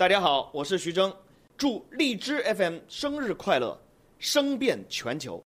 大家好，我是徐峥，祝荔枝 FM 生日快乐，声遍全球。